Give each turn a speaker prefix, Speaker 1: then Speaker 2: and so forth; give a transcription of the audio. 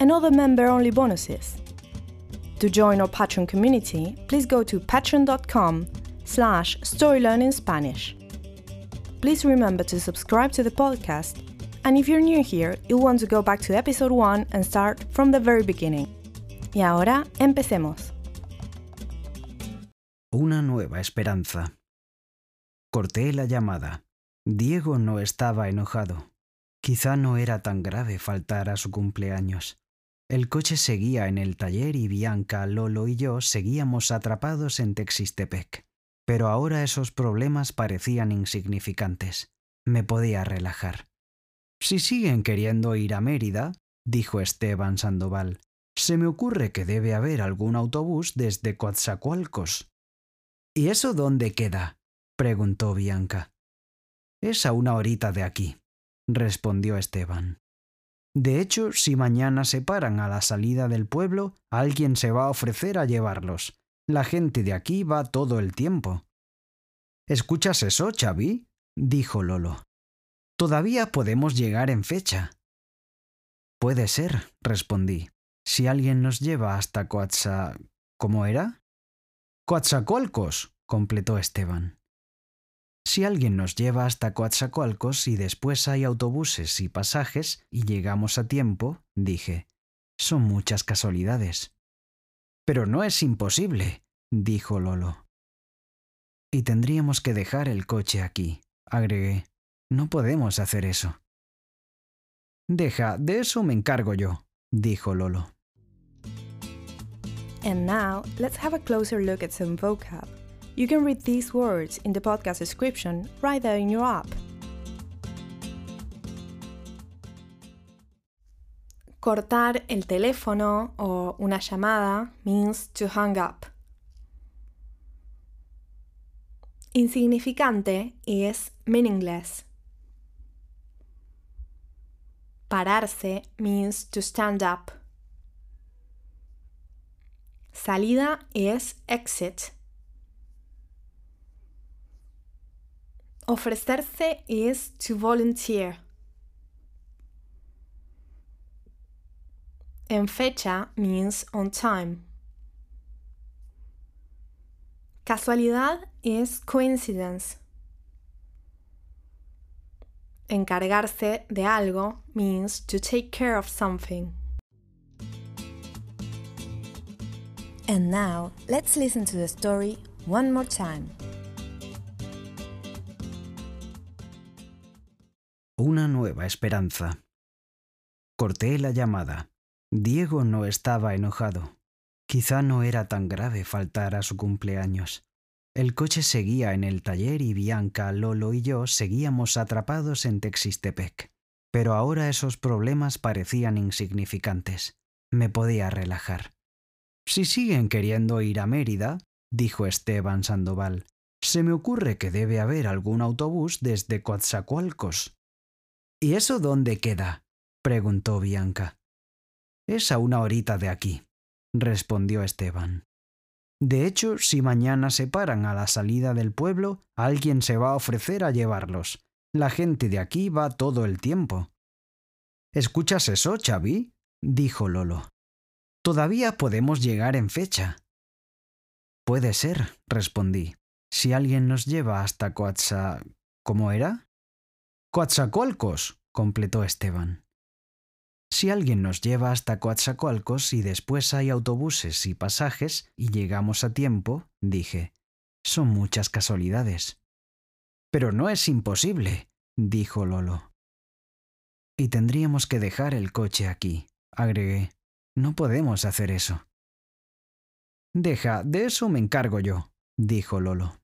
Speaker 1: and other member-only bonuses. To join our Patreon community, please go to patreon.com slash storylearningspanish. Please remember to subscribe to the podcast, and if you're new here, you'll want to go back to episode 1 and start from the very beginning. Y ahora, empecemos.
Speaker 2: Una nueva esperanza. Corté la llamada. Diego no estaba enojado. Quizá no era tan grave faltar a su cumpleaños. El coche seguía en el taller y Bianca, Lolo y yo seguíamos atrapados en Texistepec. Pero ahora esos problemas parecían insignificantes. Me podía relajar. Si siguen queriendo ir a Mérida, dijo Esteban Sandoval, se me ocurre que debe haber algún autobús desde Coatzacoalcos. ¿Y eso dónde queda? preguntó Bianca. Es a una horita de aquí, respondió Esteban. De hecho, si mañana se paran a la salida del pueblo, alguien se va a ofrecer a llevarlos. La gente de aquí va todo el tiempo. ¿Escuchas eso, Xavi? dijo Lolo. Todavía podemos llegar en fecha. Puede ser, respondí. Si alguien nos lleva hasta Coatza... ¿Cómo era? Coatzacoalcos, completó Esteban. Si alguien nos lleva hasta Coatzacoalcos y después hay autobuses y pasajes y llegamos a tiempo, dije, son muchas casualidades. Pero no es imposible, dijo Lolo. Y tendríamos que dejar el coche aquí, agregué. No podemos hacer eso. Deja, de eso me encargo yo, dijo Lolo.
Speaker 1: And now, let's have a closer look at some vocab. You can read these words in the podcast description right there in your app. Cortar el teléfono o una llamada means to hang up. Insignificante is meaningless. Pararse means to stand up. Salida es exit. Ofrecerse is to volunteer. En fecha means on time. Casualidad is coincidence. Encargarse de algo means to take care of something. And now, let's listen to the story one more time.
Speaker 2: Una nueva esperanza. Corté la llamada. Diego no estaba enojado. Quizá no era tan grave faltar a su cumpleaños. El coche seguía en el taller y Bianca, Lolo y yo seguíamos atrapados en Texistepec. Pero ahora esos problemas parecían insignificantes. Me podía relajar. Si siguen queriendo ir a Mérida, dijo Esteban Sandoval, se me ocurre que debe haber algún autobús desde Coatzacoalcos. ¿Y eso dónde queda? preguntó Bianca. Es a una horita de aquí, respondió Esteban. De hecho, si mañana se paran a la salida del pueblo, alguien se va a ofrecer a llevarlos. La gente de aquí va todo el tiempo. ¿Escuchas eso, Xavi? dijo Lolo. Todavía podemos llegar en fecha. Puede ser, respondí. Si alguien nos lleva hasta Coatza... ¿Cómo era? Coatzacoalcos, completó Esteban. Si alguien nos lleva hasta Coatzacoalcos y después hay autobuses y pasajes y llegamos a tiempo, dije, Son muchas casualidades. Pero no es imposible, dijo Lolo. Y tendríamos que dejar el coche aquí, agregué. No podemos hacer eso. Deja, de eso me encargo yo, dijo Lolo.